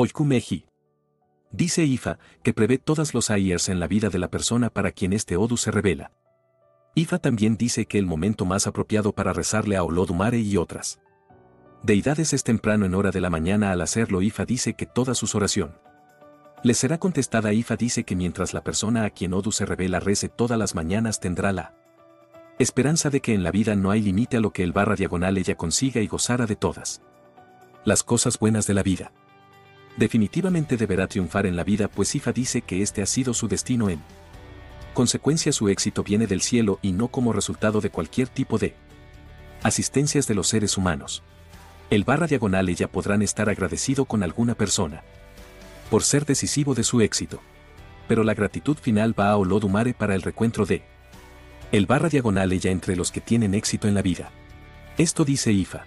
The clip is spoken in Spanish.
Oikumeji. Dice Ifa, que prevé todas los airs en la vida de la persona para quien este Odu se revela. Ifa también dice que el momento más apropiado para rezarle a Olodumare y otras deidades es temprano en hora de la mañana al hacerlo Ifa dice que toda sus oración le será contestada Ifa dice que mientras la persona a quien Odu se revela rece todas las mañanas tendrá la esperanza de que en la vida no hay límite a lo que el barra diagonal ella consiga y gozara de todas las cosas buenas de la vida. Definitivamente deberá triunfar en la vida pues Ifa dice que este ha sido su destino en consecuencia su éxito viene del cielo y no como resultado de cualquier tipo de asistencias de los seres humanos. El barra diagonal ella podrán estar agradecido con alguna persona por ser decisivo de su éxito. Pero la gratitud final va a Olodumare para el recuentro de el barra diagonal ella entre los que tienen éxito en la vida. Esto dice Ifa.